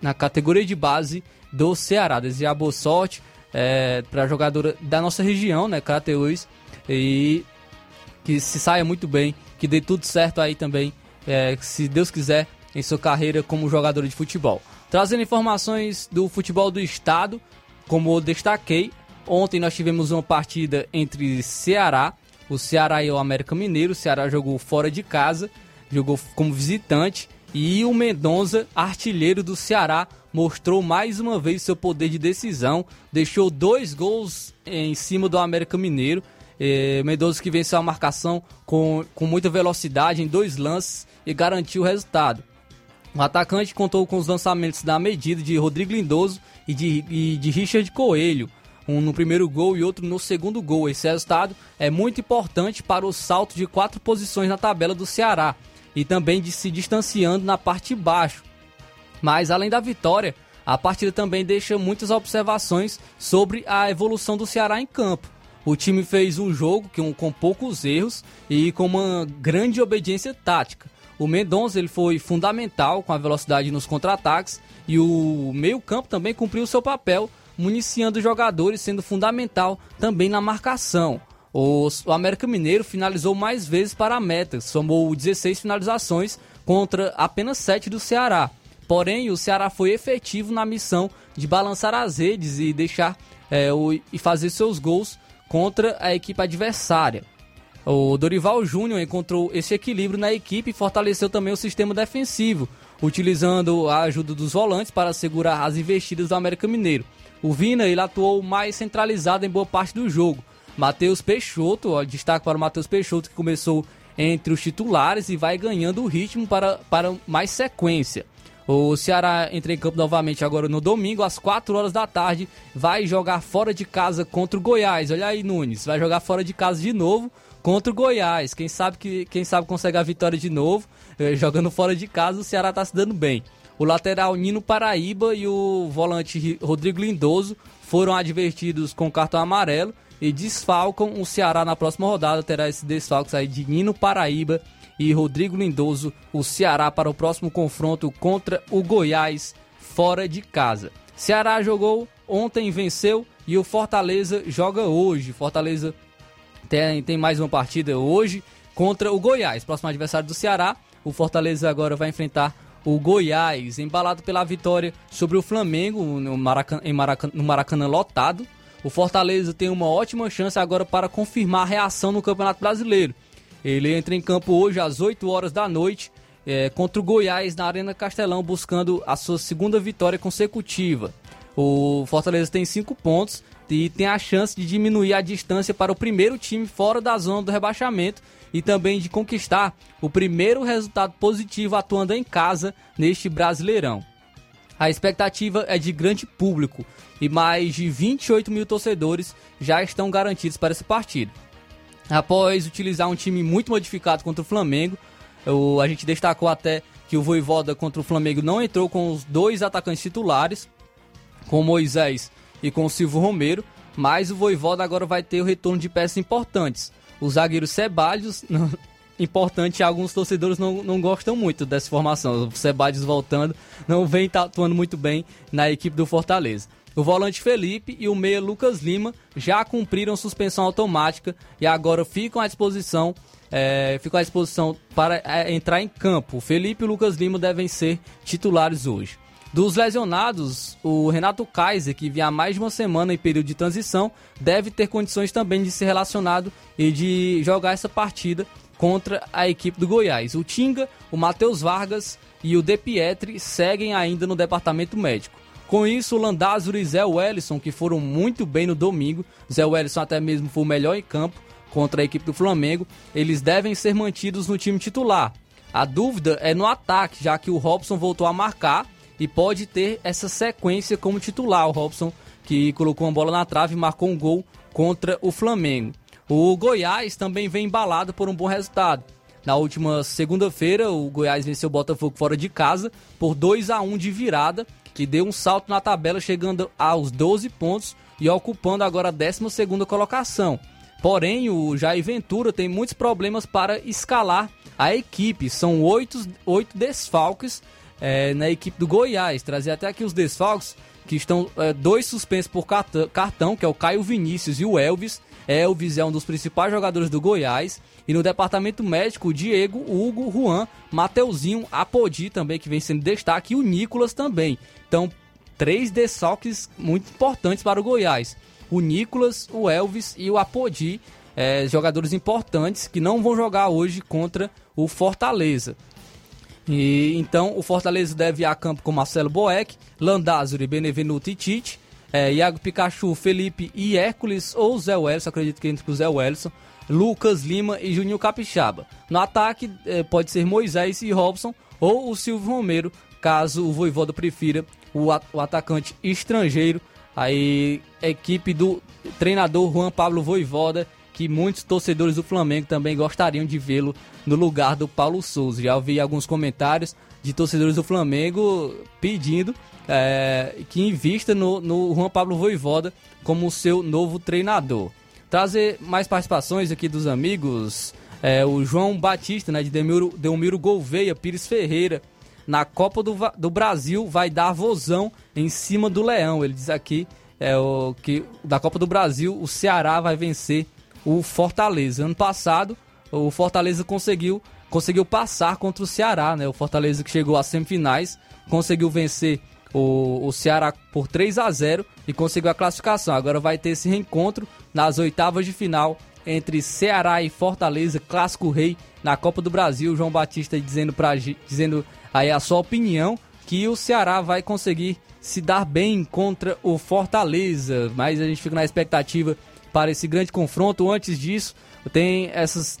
na categoria de base do Ceará. Desejar boa sorte é, para jogadora da nossa região, né, Crateús, e que se saia muito bem, que dê tudo certo aí também, é, se Deus quiser, em sua carreira como jogador de futebol. Trazendo informações do futebol do estado, como eu destaquei, ontem nós tivemos uma partida entre Ceará o Ceará e o América Mineiro. O Ceará jogou fora de casa, jogou como visitante. E o Mendonça, artilheiro do Ceará, mostrou mais uma vez seu poder de decisão. Deixou dois gols em cima do América Mineiro. É, Mendonça que venceu a marcação com, com muita velocidade em dois lances e garantiu o resultado. O atacante contou com os lançamentos da medida de Rodrigo Lindoso e de, e de Richard Coelho, um no primeiro gol e outro no segundo gol. Esse resultado é muito importante para o salto de quatro posições na tabela do Ceará e também de se distanciando na parte de baixo. Mas além da vitória, a partida também deixa muitas observações sobre a evolução do Ceará em campo. O time fez um jogo com, poucos erros e com uma grande obediência tática. O Mendonça ele foi fundamental com a velocidade nos contra-ataques e o meio-campo também cumpriu seu papel, municiando os jogadores, sendo fundamental também na marcação. O, América Mineiro finalizou mais vezes para a meta, somou 16 finalizações contra apenas 7 do Ceará. Porém, o Ceará foi efetivo na missão de balançar as redes e deixar é, o, e fazer seus gols contra a equipe adversária. O Dorival Júnior encontrou esse equilíbrio na equipe e fortaleceu também o sistema defensivo, utilizando a ajuda dos volantes para segurar as investidas do América Mineiro. O Vina ele atuou mais centralizado em boa parte do jogo. Matheus Peixoto, ó, destaque para o Matheus Peixoto, que começou entre os titulares e vai ganhando o ritmo para, para mais sequência. O Ceará entra em campo novamente agora no domingo, às 4 horas da tarde. Vai jogar fora de casa contra o Goiás. Olha aí, Nunes. Vai jogar fora de casa de novo contra o Goiás. Quem sabe que quem sabe consegue a vitória de novo. Eh, jogando fora de casa, o Ceará está se dando bem. O lateral Nino Paraíba e o volante Rodrigo Lindoso foram advertidos com cartão amarelo e desfalcam o Ceará na próxima rodada. Terá esse desfalques aí de Nino Paraíba e Rodrigo Lindoso, o Ceará para o próximo confronto contra o Goiás fora de casa. Ceará jogou ontem, venceu e o Fortaleza joga hoje. Fortaleza tem, tem mais uma partida hoje contra o Goiás, próximo adversário do Ceará. O Fortaleza agora vai enfrentar o Goiás, embalado pela vitória sobre o Flamengo no Maracanã, Maracanã, no Maracanã lotado. O Fortaleza tem uma ótima chance agora para confirmar a reação no Campeonato Brasileiro. Ele entra em campo hoje às 8 horas da noite é, contra o Goiás na Arena Castelão, buscando a sua segunda vitória consecutiva. O Fortaleza tem 5 pontos e tem a chance de diminuir a distância para o primeiro time fora da zona do rebaixamento e também de conquistar o primeiro resultado positivo atuando em casa neste Brasileirão. A expectativa é de grande público e mais de 28 mil torcedores já estão garantidos para essa partida. Após utilizar um time muito modificado contra o Flamengo, o, a gente destacou até que o Voivoda contra o Flamengo não entrou com os dois atacantes titulares, com Moisés e com o Silvio Romero, mas o Voivoda agora vai ter o retorno de peças importantes. O zagueiro Ceballos, importante, alguns torcedores não, não gostam muito dessa formação. O Ceballos voltando, não vem atuando muito bem na equipe do Fortaleza. O volante Felipe e o meia Lucas Lima já cumpriram suspensão automática e agora ficam à disposição, é, ficam à disposição para é, entrar em campo. Felipe e Lucas Lima devem ser titulares hoje. Dos lesionados, o Renato Kaiser, que vinha há mais de uma semana em período de transição, deve ter condições também de ser relacionado e de jogar essa partida contra a equipe do Goiás. O Tinga, o Matheus Vargas e o De Pietri seguem ainda no departamento médico. Com isso, o Landázuri e Zé Wellison, que foram muito bem no domingo, Zé Wellison até mesmo foi o melhor em campo contra a equipe do Flamengo, eles devem ser mantidos no time titular. A dúvida é no ataque, já que o Robson voltou a marcar e pode ter essa sequência como titular. O Robson, que colocou uma bola na trave e marcou um gol contra o Flamengo. O Goiás também vem embalado por um bom resultado. Na última segunda-feira, o Goiás venceu o Botafogo fora de casa por 2 a 1 de virada que deu um salto na tabela, chegando aos 12 pontos e ocupando agora a 12 colocação. Porém, o Jair Ventura tem muitos problemas para escalar a equipe. São oito, oito desfalques é, na equipe do Goiás. Trazer até aqui os desfalques, que estão é, dois suspensos por cartão, que é o Caio Vinícius e o Elvis. Elvis é um dos principais jogadores do Goiás. E no departamento médico, o Diego, Hugo, Juan, Mateuzinho, Apodi também, que vem sendo destaque, e o Nicolas também. Então, três desfalques muito importantes para o Goiás. O Nicolas, o Elvis e o Apodi. é, jogadores importantes que não vão jogar hoje contra o Fortaleza. E então o Fortaleza deve ir a campo com Marcelo Boeck, Landázuri, Benevenuto e Tite, é, Iago Pikachu, Felipe e Hércules ou Zé Wellison, acredito que entre o Zé Wellison, Lucas Lima e Juninho Capixaba. No ataque é, pode ser Moisés e Robson ou o Silvio Romero, caso o Voivoda prefira o, o atacante estrangeiro. Aí, equipe do treinador Juan Pablo Voivoda, que muitos torcedores do Flamengo também gostariam de vê-lo no lugar do Paulo Souza. Já ouvi alguns comentários de torcedores do Flamengo pedindo é, que invista no, no Juan Pablo Voivoda como seu novo treinador. Trazer mais participações aqui dos amigos. É, o João Batista, né, de Delmiro, Delmiro Gouveia, Pires Ferreira, na Copa do, do Brasil vai dar vozão em cima do Leão. Ele diz aqui é, o, que da Copa do Brasil o Ceará vai vencer o Fortaleza. Ano passado o Fortaleza conseguiu conseguiu passar contra o Ceará, né? O Fortaleza que chegou às semifinais conseguiu vencer o, o Ceará por 3 a 0 e conseguiu a classificação. Agora vai ter esse reencontro nas oitavas de final entre Ceará e Fortaleza, clássico rei na Copa do Brasil. João Batista dizendo, pra, dizendo aí a sua opinião que o Ceará vai conseguir se dar bem contra o Fortaleza. Mas a gente fica na expectativa para esse grande confronto. Antes disso, tem essas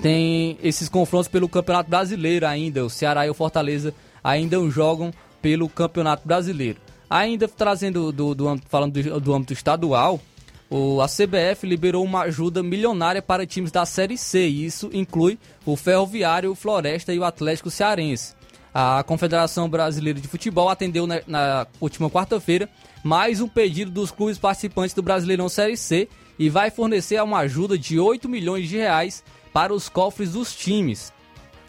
tem esses confrontos pelo Campeonato Brasileiro ainda. O Ceará e o Fortaleza ainda jogam pelo Campeonato Brasileiro. Ainda trazendo do, do, falando do, do âmbito estadual, o, a CBF liberou uma ajuda milionária para times da Série C. E isso inclui o Ferroviário, o Floresta e o Atlético Cearense. A Confederação Brasileira de Futebol atendeu na, na última quarta-feira mais um pedido dos clubes participantes do Brasileirão Série C e vai fornecer uma ajuda de 8 milhões de reais para os cofres dos times.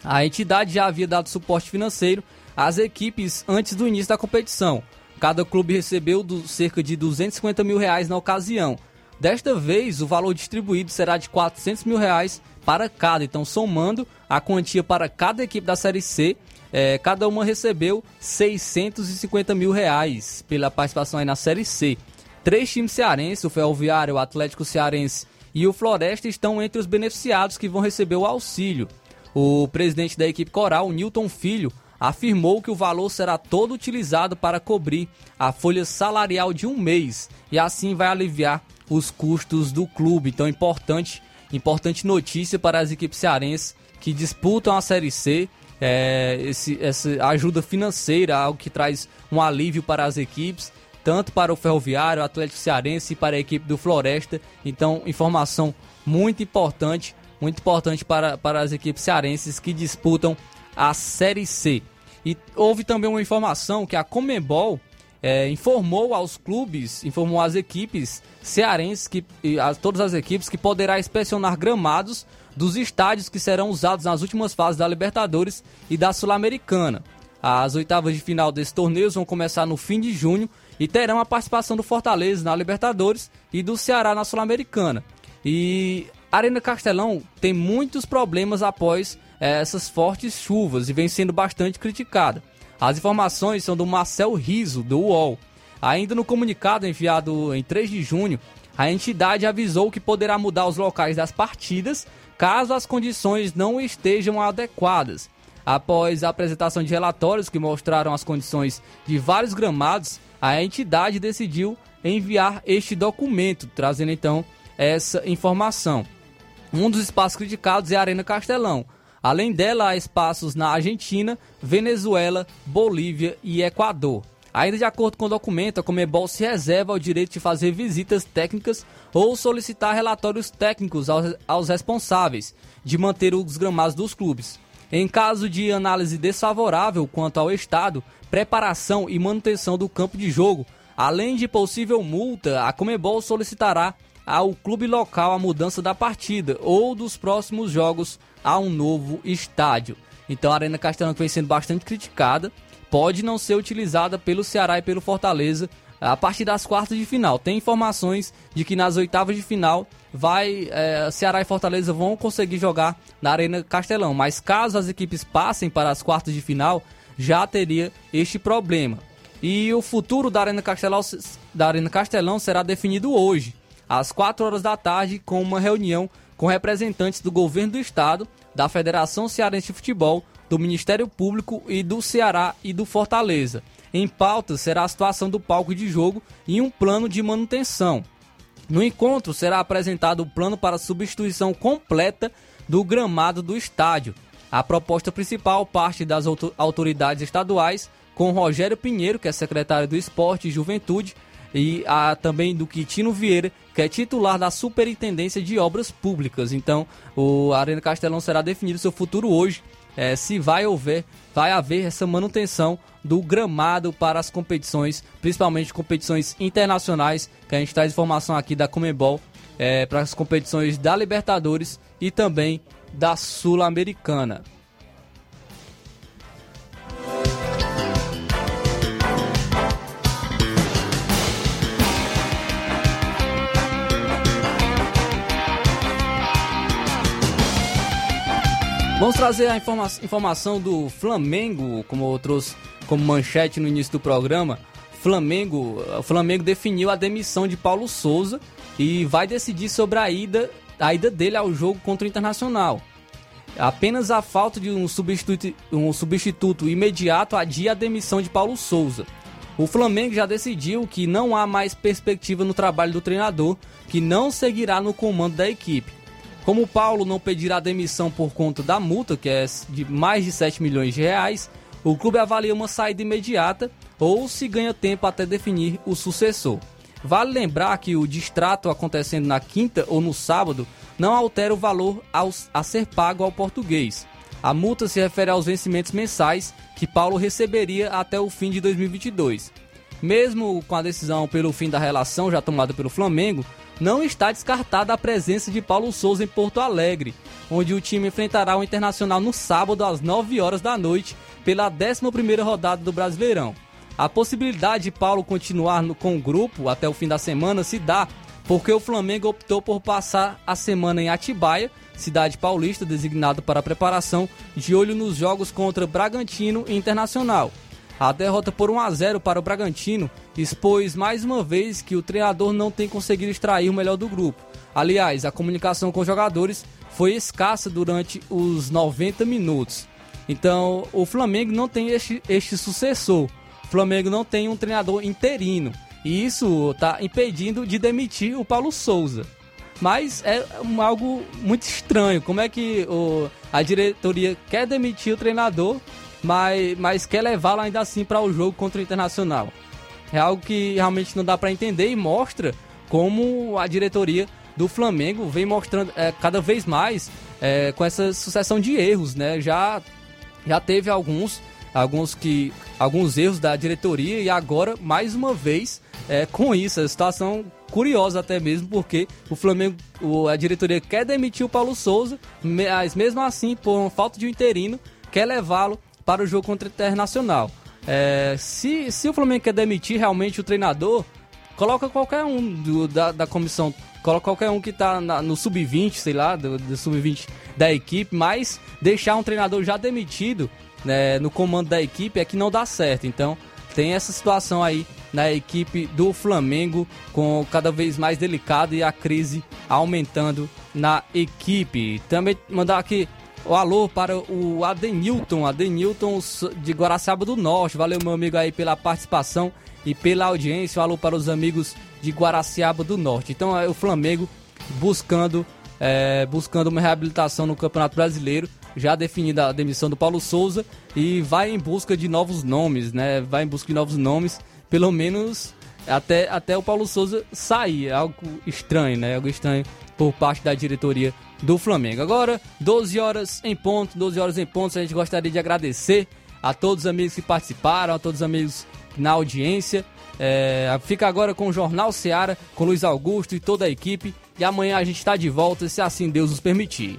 A entidade já havia dado suporte financeiro às equipes antes do início da competição. Cada clube recebeu cerca de 250 mil reais na ocasião. Desta vez, o valor distribuído será de 400 mil reais para cada. Então, somando a quantia para cada equipe da Série C, é, cada uma recebeu 650 mil reais pela participação aí na Série C. Três times cearenses, o Ferroviário, o Atlético Cearense e o Floresta, estão entre os beneficiados que vão receber o auxílio. O presidente da equipe coral, Newton Filho, afirmou que o valor será todo utilizado para cobrir a folha salarial de um mês e assim vai aliviar os custos do clube. Então, importante, importante notícia para as equipes cearenses que disputam a Série C. É, esse, essa ajuda financeira, algo que traz um alívio para as equipes, tanto para o Ferroviário, o Atlético Cearense e para a equipe do Floresta. Então, informação muito importante, muito importante para, para as equipes cearenses que disputam a Série C. E houve também uma informação que a Comembol é, informou aos clubes, informou às equipes cearenses, que, a todas as equipes, que poderá inspecionar gramados dos estádios que serão usados nas últimas fases da Libertadores e da Sul-Americana. As oitavas de final desse torneio vão começar no fim de junho e terão a participação do Fortaleza na Libertadores e do Ceará na Sul-Americana. E a Arena Castelão tem muitos problemas após é, essas fortes chuvas e vem sendo bastante criticada. As informações são do Marcel Riso, do UOL. Ainda no comunicado enviado em 3 de junho, a entidade avisou que poderá mudar os locais das partidas caso as condições não estejam adequadas. Após a apresentação de relatórios que mostraram as condições de vários gramados, a entidade decidiu enviar este documento, trazendo então essa informação. Um dos espaços criticados é a Arena Castelão, Além dela, há espaços na Argentina, Venezuela, Bolívia e Equador. Ainda de acordo com o documento, a Comebol se reserva o direito de fazer visitas técnicas ou solicitar relatórios técnicos aos, aos responsáveis de manter os gramados dos clubes. Em caso de análise desfavorável quanto ao estado, preparação e manutenção do campo de jogo, além de possível multa, a Comebol solicitará ao clube local a mudança da partida ou dos próximos jogos a um novo estádio. Então a Arena Castelão que vem sendo bastante criticada, pode não ser utilizada pelo Ceará e pelo Fortaleza a partir das quartas de final. Tem informações de que nas oitavas de final vai é, Ceará e Fortaleza vão conseguir jogar na Arena Castelão, mas caso as equipes passem para as quartas de final, já teria este problema. E o futuro da Arena Castelão, da Arena Castelão será definido hoje. às 4 horas da tarde, com uma reunião com representantes do governo do estado, da Federação Cearense de Futebol, do Ministério Público e do Ceará e do Fortaleza. Em pauta será a situação do palco de jogo e um plano de manutenção. No encontro será apresentado o plano para substituição completa do gramado do estádio. A proposta principal parte das autoridades estaduais, com Rogério Pinheiro, que é secretário do Esporte e Juventude, e a, também do Quitino Vieira, que é titular da Superintendência de Obras Públicas. Então, o Arena Castelão será definido seu futuro hoje, é, se vai haver, vai haver essa manutenção do gramado para as competições, principalmente competições internacionais, que a gente traz informação aqui da Comebol é, para as competições da Libertadores e também da Sul-Americana. Vamos trazer a informa informação do Flamengo, como eu trouxe como manchete no início do programa. Flamengo, o Flamengo definiu a demissão de Paulo Souza e vai decidir sobre a ida, a ida dele ao jogo contra o Internacional. Apenas a falta de um substituto, um substituto imediato adia a demissão de Paulo Souza. O Flamengo já decidiu que não há mais perspectiva no trabalho do treinador, que não seguirá no comando da equipe. Como Paulo não pedirá demissão por conta da multa, que é de mais de 7 milhões de reais, o clube avalia uma saída imediata ou se ganha tempo até definir o sucessor. Vale lembrar que o distrato acontecendo na quinta ou no sábado não altera o valor a ser pago ao português. A multa se refere aos vencimentos mensais que Paulo receberia até o fim de 2022. Mesmo com a decisão pelo fim da relação já tomada pelo Flamengo, não está descartada a presença de Paulo Souza em Porto Alegre, onde o time enfrentará o Internacional no sábado às 9 horas da noite pela 11ª rodada do Brasileirão. A possibilidade de Paulo continuar no, com o grupo até o fim da semana se dá porque o Flamengo optou por passar a semana em Atibaia, cidade paulista designado para preparação, de olho nos jogos contra Bragantino e Internacional. A derrota por 1 a 0 para o Bragantino expôs mais uma vez que o treinador não tem conseguido extrair o melhor do grupo. Aliás, a comunicação com os jogadores foi escassa durante os 90 minutos. Então, o Flamengo não tem este, este sucessor. O Flamengo não tem um treinador interino. E isso está impedindo de demitir o Paulo Souza. Mas é algo muito estranho. Como é que o, a diretoria quer demitir o treinador mas, mas quer levá-lo ainda assim para o jogo contra o Internacional. É algo que realmente não dá para entender e mostra como a diretoria do Flamengo vem mostrando é, cada vez mais é, com essa sucessão de erros, né? Já, já teve alguns, alguns que alguns erros da diretoria e agora mais uma vez é, com isso a situação curiosa até mesmo porque o Flamengo, a diretoria quer demitir o Paulo Souza, mas mesmo assim por falta de um interino quer levá-lo para o jogo contra o Internacional. É, se, se o Flamengo quer demitir realmente o treinador, coloca qualquer um do, da, da comissão, coloca qualquer um que está no sub-20, sei lá, do, do sub-20 da equipe, mas deixar um treinador já demitido né, no comando da equipe é que não dá certo. Então tem essa situação aí na equipe do Flamengo com cada vez mais delicado e a crise aumentando na equipe. Também mandar aqui o alô para o Adenilton, Adenilton de Guaraciaba do Norte. Valeu, meu amigo, aí pela participação e pela audiência. Um alô para os amigos de Guaraciaba do Norte. Então é o Flamengo buscando, é, buscando uma reabilitação no Campeonato Brasileiro. Já definida a demissão do Paulo Souza e vai em busca de novos nomes, né? Vai em busca de novos nomes, pelo menos até, até o Paulo Souza sair. É algo estranho, né? Algo estranho por parte da diretoria do Flamengo. Agora, 12 horas em ponto, 12 horas em ponto, a gente gostaria de agradecer a todos os amigos que participaram, a todos os amigos na audiência. É, fica agora com o Jornal Seara, com Luiz Augusto e toda a equipe. E amanhã a gente está de volta, se assim Deus nos permitir.